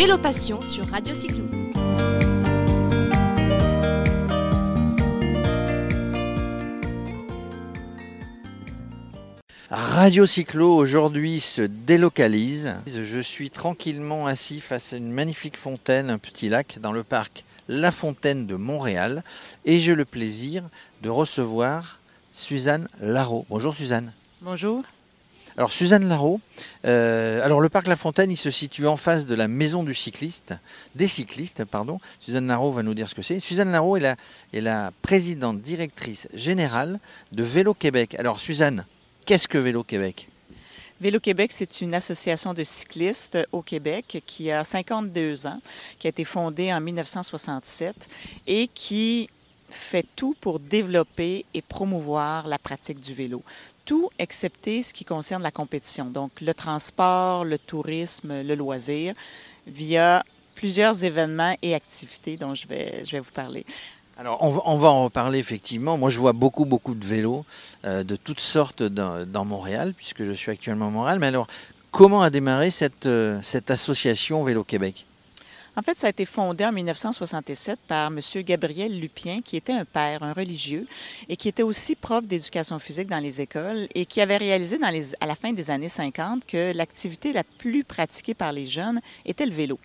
Vélo Passion sur Radio Cyclo. Radio Cyclo aujourd'hui se délocalise. Je suis tranquillement assis face à une magnifique fontaine, un petit lac dans le parc La Fontaine de Montréal et j'ai le plaisir de recevoir Suzanne Larreau. Bonjour Suzanne. Bonjour. Alors Suzanne Larreau, euh, alors le parc La Fontaine, il se situe en face de la maison du cycliste, des cyclistes, pardon. Suzanne Larreau va nous dire ce que c'est. Suzanne Larreau est la, est la présidente directrice générale de Vélo Québec. Alors Suzanne, Qu'est-ce que Vélo Québec? Vélo Québec, c'est une association de cyclistes au Québec qui a 52 ans, qui a été fondée en 1967 et qui fait tout pour développer et promouvoir la pratique du vélo. Tout excepté ce qui concerne la compétition, donc le transport, le tourisme, le loisir, via plusieurs événements et activités dont je vais, je vais vous parler. Alors, on va, en reparler effectivement. Moi, je vois beaucoup, beaucoup de vélos euh, de toutes sortes dans, Montréal, puisque je suis actuellement à Montréal. Mais alors, comment a démarré cette, euh, cette association Vélo Québec? En fait, ça a été fondé en 1967 par M. Gabriel Lupien, qui était un père, un religieux, et qui était aussi prof d'éducation physique dans les écoles et qui avait réalisé à la fin des années 50 que l'activité la plus pratiquée par les jeunes était le vélo.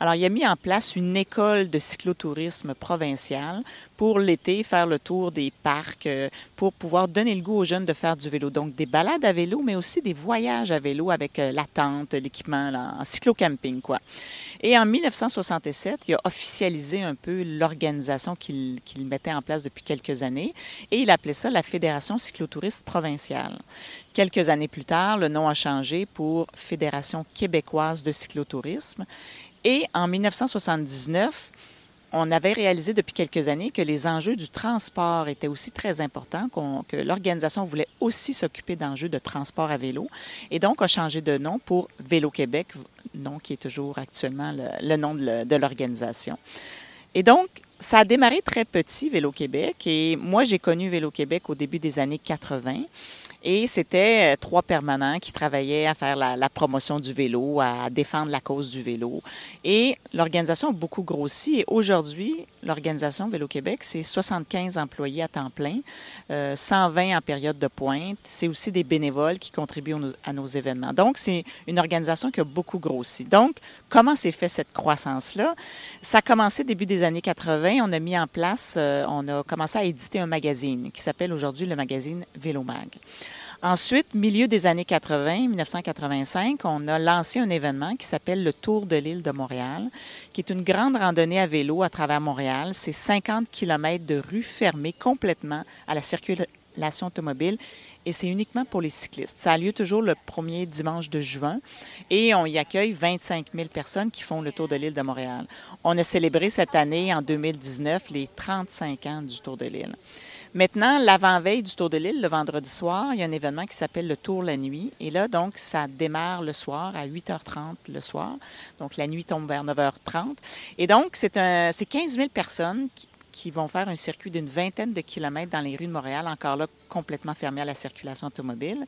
Alors, il a mis en place une école de cyclotourisme provincial pour l'été faire le tour des parcs, euh, pour pouvoir donner le goût aux jeunes de faire du vélo. Donc, des balades à vélo, mais aussi des voyages à vélo avec euh, la tente, l'équipement, en cyclo-camping, quoi. Et en 1967, il a officialisé un peu l'organisation qu'il mettait en place depuis quelques années et il appelait ça la Fédération cyclotouriste provinciale. Quelques années plus tard, le nom a changé pour Fédération québécoise de cyclotourisme et en 1979, on avait réalisé depuis quelques années que les enjeux du transport étaient aussi très importants, que l'organisation voulait aussi s'occuper d'enjeux de transport à vélo, et donc a changé de nom pour Vélo Québec, nom qui est toujours actuellement le, nom de l'organisation. Et donc, ça a démarré très petit, Vélo Québec, et moi, j'ai connu Vélo Québec au début des années 80. Et c'était euh, trois permanents qui travaillaient à faire la, promotion du vélo, à défendre la cause du vélo. Et l'organisation a beaucoup grossi. Et aujourd'hui, l'organisation Vélo Québec, c'est 75 employés à temps plein, 120 euh, en période de pointe. C'est aussi des bénévoles qui contribuent à nos événements. Donc, c'est une organisation qui a beaucoup grossi. Donc, comment s'est fait cette croissance-là? Ça a commencé début des années 80. On a mis en place, euh, on a commencé à éditer un magazine qui s'appelle aujourd'hui le magazine Vélomag. Ensuite, milieu des années 80, 1985, on a lancé un événement qui s'appelle le Tour de l'île de Montréal, qui est une grande randonnée à vélo à travers Montréal. C'est 50 kilomètres de rues fermées complètement à la circulation automobile et c'est uniquement pour les cyclistes. Ça a lieu toujours le premier dimanche de juin et on y accueille 25 000 personnes qui font le tour de l'île de Montréal. On a célébré cette année, en 2019, les 35 ans du Tour de l'île. Maintenant, l'avant-veille du Tour de l'île, le vendredi soir, il y a un événement qui s'appelle le Tour la nuit. Et là, donc, ça démarre le soir à 8h30 le soir. Donc, la nuit tombe vers 9h30. Et donc, c'est, un, 15 000 personnes qui, vont faire un circuit d'une vingtaine de kilomètres dans les rues de Montréal, encore là complètement fermé à la circulation automobile.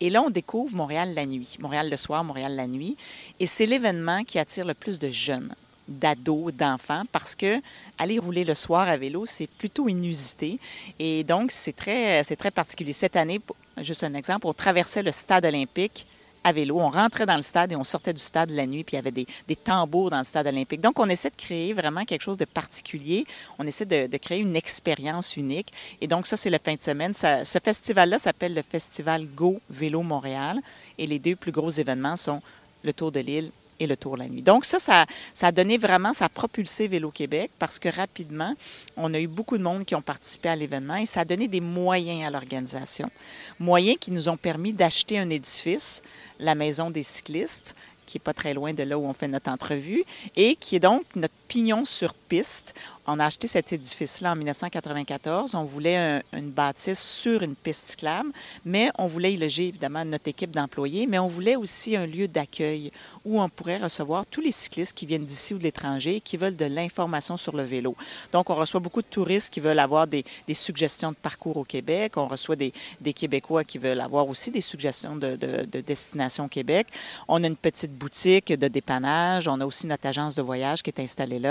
Et là, on découvre Montréal la nuit, Montréal le soir, Montréal la nuit. Et c'est l'événement qui attire le plus de jeunes d'ados, d'enfants, parce que aller rouler le soir à vélo, c'est plutôt inusité. Et donc, c'est très, très particulier. Cette année, juste un exemple, on traversait le stade olympique à vélo. On rentrait dans le stade et on sortait du stade la nuit, puis il y avait des, des, tambours dans le stade olympique. Donc, on essaie de créer vraiment quelque chose de particulier. On essaie de, créer une expérience unique. Et donc, ça, c'est la fin de semaine. Ce festival-là s'appelle le Festival Go Vélo Montréal. Et les deux plus gros événements sont le Tour de l'île et le tour la nuit. Donc ça, ça, a donné vraiment, ça a propulsé Vélo Québec parce que rapidement, on a eu beaucoup de monde qui ont participé à l'événement et ça a donné des moyens à l'organisation. Moyens qui nous ont permis d'acheter un édifice, la Maison des cyclistes, qui est pas très loin de là où on fait notre entrevue et qui est donc notre pignon sur piste. On a acheté cet édifice-là en 1994. On voulait une bâtisse sur une piste cyclable, mais on voulait y loger évidemment notre équipe d'employés, mais on voulait aussi un lieu d'accueil où on pourrait recevoir tous les cyclistes qui viennent d'ici ou de l'étranger et qui veulent de l'information sur le vélo. Donc, on reçoit beaucoup de touristes qui veulent avoir des, suggestions de parcours au Québec. On reçoit des, Québécois qui veulent avoir aussi des suggestions de, de destination au Québec. On a une petite boutique de dépannage. On a aussi notre agence de voyage qui est installée là.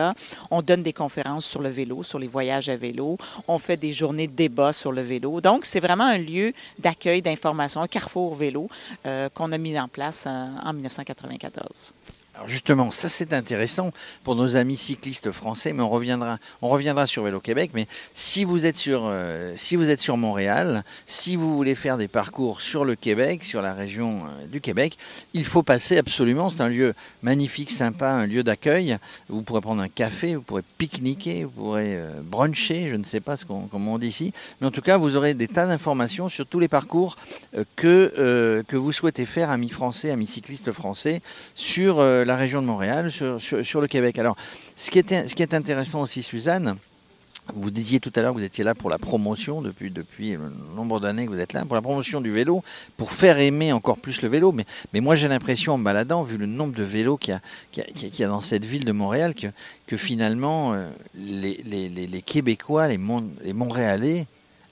On donne des conférences sur le vélo, sur les voyages à vélo. On fait des journées de débat sur le vélo. Donc, c'est vraiment un lieu d'accueil, d'information, un carrefour vélo euh, qu'on a mis en place euh, en 1994. Alors justement, ça c'est intéressant pour nos amis cyclistes français, mais on reviendra, on reviendra sur Vélo Québec. Mais si vous êtes sur, euh, si vous êtes sur Montréal, si vous voulez faire des parcours sur le Québec, sur la région euh, du Québec, il faut passer absolument. C'est un lieu magnifique, sympa, un lieu d'accueil. Vous pourrez prendre un café, vous pourrez pique-niquer, vous pourrez euh, bruncher, je ne sais pas ce qu'on, comment dit ici, mais en tout cas, vous aurez des tas d'informations sur tous les parcours que que vous souhaitez faire, amis français, amis cyclistes français, sur la région de Montréal, sur, le Québec. Alors, ce qui, est, ce qui est intéressant aussi, Suzanne, vous disiez tout à l'heure que vous étiez là pour la promotion, depuis, depuis le nombre d'années que vous êtes là, pour la promotion du vélo, pour faire aimer encore plus le vélo. Mais, mais moi, j'ai l'impression, en me baladant, vu le nombre de vélos qu'il y, a, a, dans cette ville de Montréal, que, que finalement, euh, les, les, Québécois, les, les Montréalais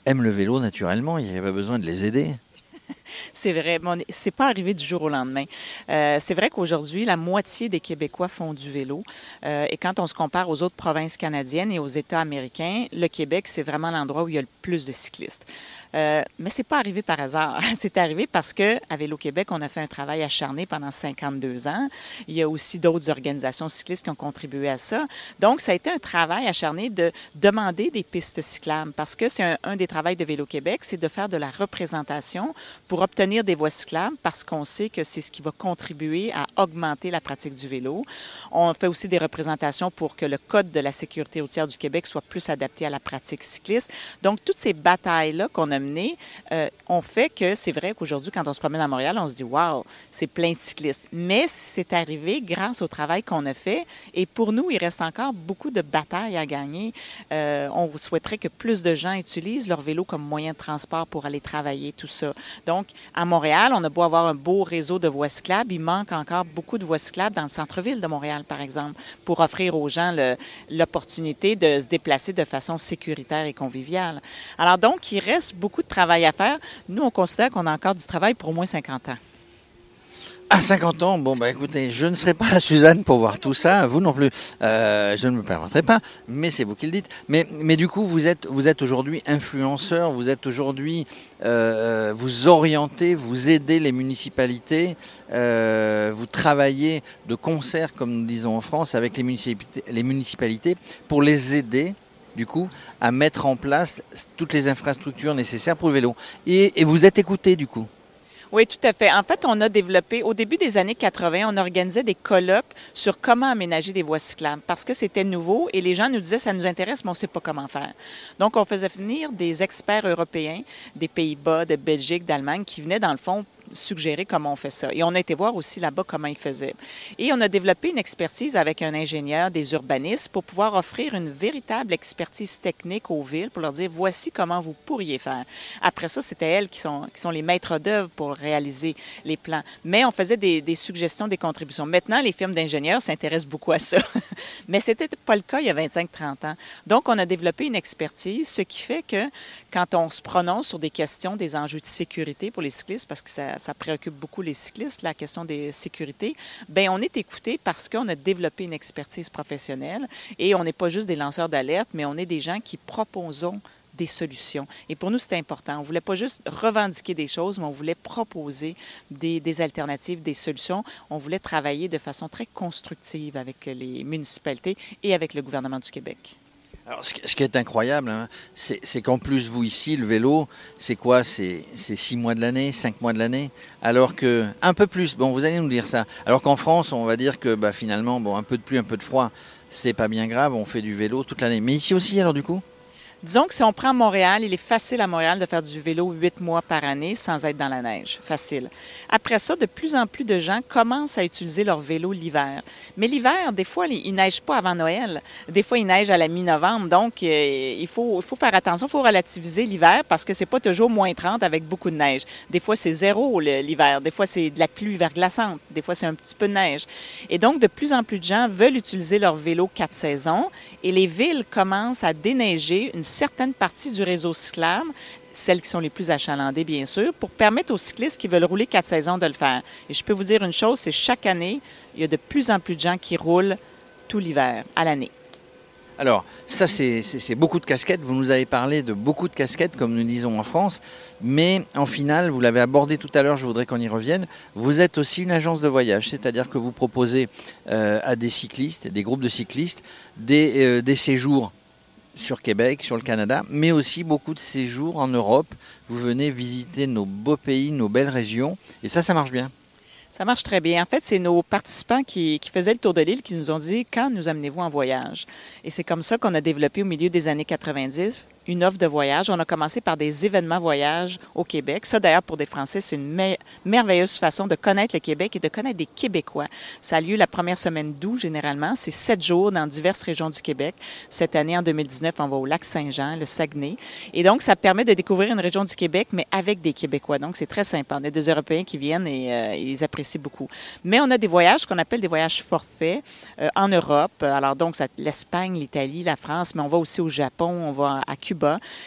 aiment le vélo naturellement. Il n'y avait pas besoin de les aider. C'est vrai, c'est pas arrivé du jour au lendemain. Euh, c'est vrai qu'aujourd'hui, la moitié des Québécois font du vélo. Euh, et quand on se compare aux autres provinces canadiennes et aux États américains, le Québec, c'est vraiment l'endroit où il y a le plus de cyclistes. Euh, mais c'est pas arrivé par hasard. c'est arrivé parce que à Vélo Québec, on a fait un travail acharné pendant 52 ans. Il y a aussi d'autres organisations cyclistes qui ont contribué à ça. Donc, ça a été un travail acharné de demander des pistes cyclables parce que c'est un, un des travaux de Vélo Québec, c'est de faire de la représentation pour obtenir des voies cyclables parce qu'on sait que c'est ce qui va contribuer à augmenter la pratique du vélo. On fait aussi des représentations pour que le Code de la sécurité routière du Québec soit plus adapté à la pratique cycliste. Donc, toutes ces batailles-là qu'on a menées euh, ont fait que c'est vrai qu'aujourd'hui, quand on se promène à Montréal, on se dit, waouh, c'est plein de cyclistes. Mais c'est arrivé grâce au travail qu'on a fait. Et pour nous, il reste encore beaucoup de batailles à gagner. Euh, on souhaiterait que plus de gens utilisent leur vélo comme moyen de transport pour aller travailler, tout ça. Donc, à Montréal, on a beau avoir un beau réseau de voies cyclables, il manque encore beaucoup de voies cyclables dans le centre-ville de Montréal, par exemple, pour offrir aux gens l'opportunité de se déplacer de façon sécuritaire et conviviale. Alors donc, il reste beaucoup de travail à faire. Nous, on considère qu'on a encore du travail pour au moins 50 ans. À 50 ans, bon, bah écoutez, je ne serai pas la Suzanne pour voir tout ça, vous non plus. Euh, je ne me permettrai pas, mais c'est vous qui le dites. Mais, du coup, vous êtes, vous êtes aujourd'hui influenceur, vous êtes aujourd'hui, euh, vous orientez, vous aidez les municipalités, euh, vous travaillez de concert, comme nous disons en France, avec les municipalités, pour les aider du coup, à mettre en place toutes les infrastructures nécessaires pour le vélo. Et vous êtes écouté, du coup. Oui, tout à fait. En fait, on a développé, au début des années 80, on organisait des colloques sur comment aménager des voies cyclables parce que c'était nouveau et les gens nous disaient ça nous intéresse, mais on ne sait pas comment faire. Donc, on faisait venir des experts européens, des Pays-Bas, de Belgique, d'Allemagne, qui venaient dans le fond suggérer comment on fait ça. Et on a été voir aussi là-bas comment ils faisaient. Et on a développé une expertise avec un ingénieur des urbanistes pour pouvoir offrir une véritable expertise technique aux villes pour leur dire voici comment vous pourriez faire. Après ça, c'était elles qui sont, qui sont les maîtres d'œuvre pour réaliser les plans. Mais on faisait des, suggestions, des contributions. Maintenant, les firmes d'ingénieurs s'intéressent beaucoup à ça. Mais ce n'était pas le cas il y a 25-30 ans. Donc, on a développé une expertise, ce qui fait que quand on se prononce sur des questions, des enjeux de sécurité pour les cyclistes, parce que ça, ça préoccupe beaucoup les cyclistes, la question des sécurités, ben on est écouté parce qu'on a développé une expertise professionnelle et on n'est pas juste des lanceurs d'alerte, mais on est des gens qui proposons des solutions. Et pour nous, c'est important. On ne voulait pas juste revendiquer des choses, mais on voulait proposer des, des, alternatives, des solutions. On voulait travailler de façon très constructive avec les municipalités et avec le gouvernement du Québec. Alors, ce, qui est incroyable, hein, c'est qu'en plus, vous ici, le vélo, c'est quoi? C'est six mois de l'année, cinq mois de l'année? Alors que, un peu plus, bon, vous allez nous dire ça. Alors qu'en France, on va dire que bah, finalement, bon, un peu de pluie, un peu de froid, c'est pas bien grave, on fait du vélo toute l'année. Mais ici aussi, alors du coup? Disons que si on prend Montréal, il est facile à Montréal de faire du vélo huit mois par année sans être dans la neige. Facile. Après ça, de plus en plus de gens commencent à utiliser leur vélo l'hiver. Mais l'hiver, des fois, il neige pas avant Noël. Des fois, il neige à la mi-novembre. Donc, euh, il faut, faire attention. Il faut relativiser l'hiver parce que c'est pas toujours moins 30 avec beaucoup de neige. Des fois, c'est zéro l'hiver. Des fois, c'est de la pluie verglaçante. Des fois, c'est un petit peu de neige. Et donc, de plus en plus de gens veulent utiliser leur vélo quatre saisons et les villes commencent à déneiger une certaine partie du réseau cyclable celles qui sont les plus achalandées, bien sûr, pour permettre aux cyclistes qui veulent rouler quatre saisons de le faire. Et je peux vous dire une chose, c'est chaque année, il y a de plus en plus de gens qui roulent tout l'hiver, à l'année. Alors, ça, c'est beaucoup de casquettes. Vous nous avez parlé de beaucoup de casquettes, comme nous disons en France. Mais en finale, vous l'avez abordé tout à l'heure, je voudrais qu'on y revienne. Vous êtes aussi une agence de voyage, c'est-à-dire que vous proposez euh, à des cyclistes, des groupes de cyclistes, des, euh, des séjours sur Québec, sur le Canada, mais aussi beaucoup de séjours en Europe. Vous venez visiter nos beaux pays, nos belles régions. Et ça, ça marche bien. Ça marche très bien. En fait, c'est nos participants qui, faisaient le tour de l'île qui nous ont dit quand nous amenez-vous en voyage. Et c'est comme ça qu'on a développé au milieu des années 90 une offre de voyage. On a commencé par des événements voyage au Québec. Ça, d'ailleurs, pour des Français, c'est une merveilleuse façon de connaître le Québec et de connaître des Québécois. Ça a lieu la première semaine d'août, généralement. C'est sept jours dans diverses régions du Québec. Cette année, en 2019, on va au lac Saint-Jean, le Saguenay. Et donc, ça permet de découvrir une région du Québec, mais avec des Québécois. Donc, c'est très sympa. On a des Européens qui viennent et euh, ils apprécient beaucoup. Mais on a des voyages qu'on appelle des voyages forfaits euh, en Europe. Alors, donc, l'Espagne, l'Italie, la France, mais on va aussi au Japon, on va à Cuba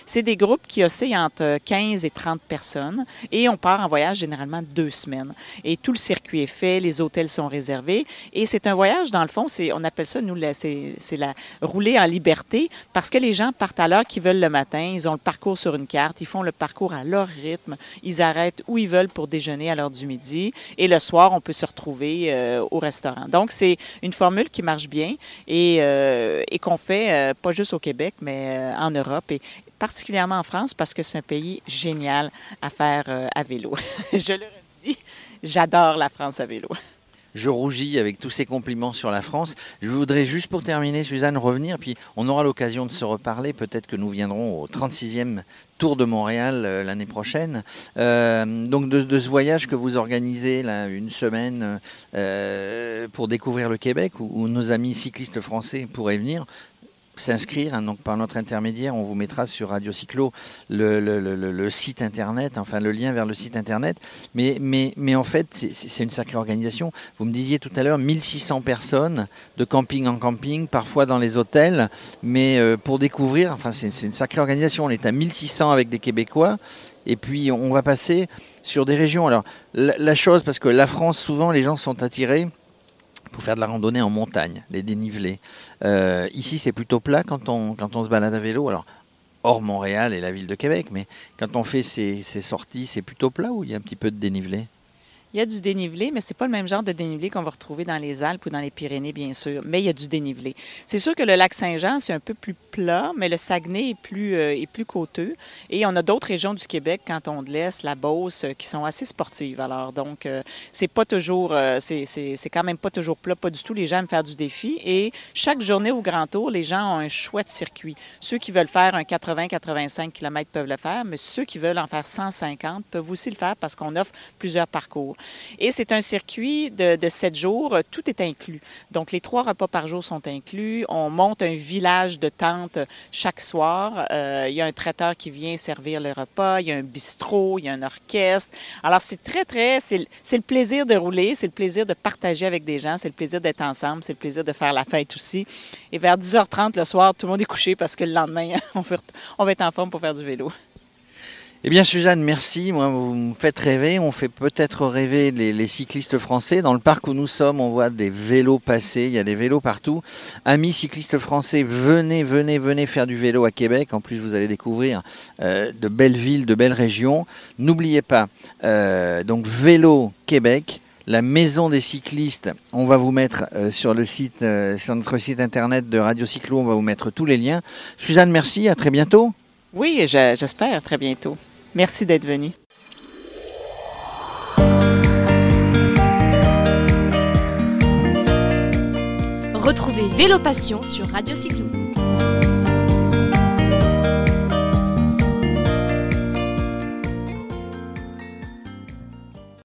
c'est des groupes qui oscillent entre 15 et 30 personnes et on part en voyage généralement deux semaines. Et tout le circuit est fait, les hôtels sont réservés et c'est un voyage, dans le fond, on appelle ça, nous, c'est la rouler en liberté parce que les gens partent à l'heure qu'ils veulent le matin, ils ont le parcours sur une carte, ils font le parcours à leur rythme, ils arrêtent où ils veulent pour déjeuner à l'heure du midi et le soir, on peut se retrouver euh, au restaurant. Donc, c'est une formule qui marche bien et, euh, qu'on fait euh, pas juste au Québec, mais en Europe. Particulièrement en France parce que c'est un pays génial à faire euh, à vélo. Je le redis, j'adore la France à vélo. Je rougis avec tous ces compliments sur la France. Je voudrais juste pour terminer, Suzanne, revenir, puis on aura l'occasion de se reparler. Peut-être que nous viendrons au 36e Tour de Montréal euh, l'année prochaine. Euh, donc de, ce voyage que vous organisez là, une semaine pour découvrir le Québec, où, nos amis cyclistes français pourraient venir s'inscrire. Hein, donc par notre intermédiaire, on vous mettra sur Radio Cyclo le, le, le, site internet, enfin le lien vers le site internet. Mais, mais, mais en fait, c'est une sacrée organisation. Vous me disiez tout à l'heure 1600 personnes de camping en camping, parfois dans les hôtels, mais euh, pour découvrir, enfin c'est une sacrée organisation. On est à 1600 avec des Québécois. Et puis on va passer sur des régions. Alors la chose, parce que la France, souvent les gens sont attirés pour faire de la randonnée en montagne, les dénivelés. Euh, ici, c'est plutôt plat quand on, quand on se balade à vélo. Alors, hors Montréal et la ville de Québec, mais quand on fait ces, ces sorties, c'est plutôt plat ou il y a un petit peu de dénivelé? Il y a du dénivelé, mais c'est pas le même genre de dénivelé qu'on va retrouver dans les Alpes ou dans les Pyrénées, bien sûr. Mais il y a du dénivelé. C'est sûr que le lac Saint-Jean, c'est un peu plus plat, mais le Saguenay est plus, euh, est plus côteux. Et on a d'autres régions du Québec, Canton de l'Est, la Beauce, euh, qui sont assez sportives. Alors, donc, euh, c'est pas toujours, c'est, c'est quand même pas toujours plat, pas du tout. Les gens aiment faire du défi. Et chaque journée au Grand Tour, les gens ont un chouette circuit. Ceux qui veulent faire un 80-85 km peuvent le faire, mais ceux qui veulent en faire 150 peuvent aussi le faire parce qu'on offre plusieurs parcours. Et c'est un circuit de, de sept jours, tout est inclus. Donc, les trois repas par jour sont inclus. On monte un village de tentes chaque soir. Euh, il y a un traiteur qui vient servir le repas, il y a un bistrot, il y a un orchestre. Alors, c'est très, très, c'est le plaisir de rouler, c'est le plaisir de partager avec des gens, c'est le plaisir d'être ensemble, c'est le plaisir de faire la fête aussi. Et vers 10h30 le soir, tout le monde est couché parce que le lendemain, on va être en forme pour faire du vélo. Eh bien, Suzanne, merci. Moi, vous me faites rêver. On fait peut-être rêver les, cyclistes français. Dans le parc où nous sommes, on voit des vélos passer. Il y a des vélos partout. Amis cyclistes français, venez, venez, venez faire du vélo à Québec. En plus, vous allez découvrir euh, de belles villes, de belles régions. N'oubliez pas, euh, donc vélo Québec la maison des cyclistes. On va vous mettre euh, sur le site, sur notre site internet de Radio Cyclo, on va vous mettre tous les liens. Suzanne, merci, à très bientôt. Oui, j'espère très bientôt. Merci d'être venu. Retrouvez Vélo Passion sur Radio Cyclo.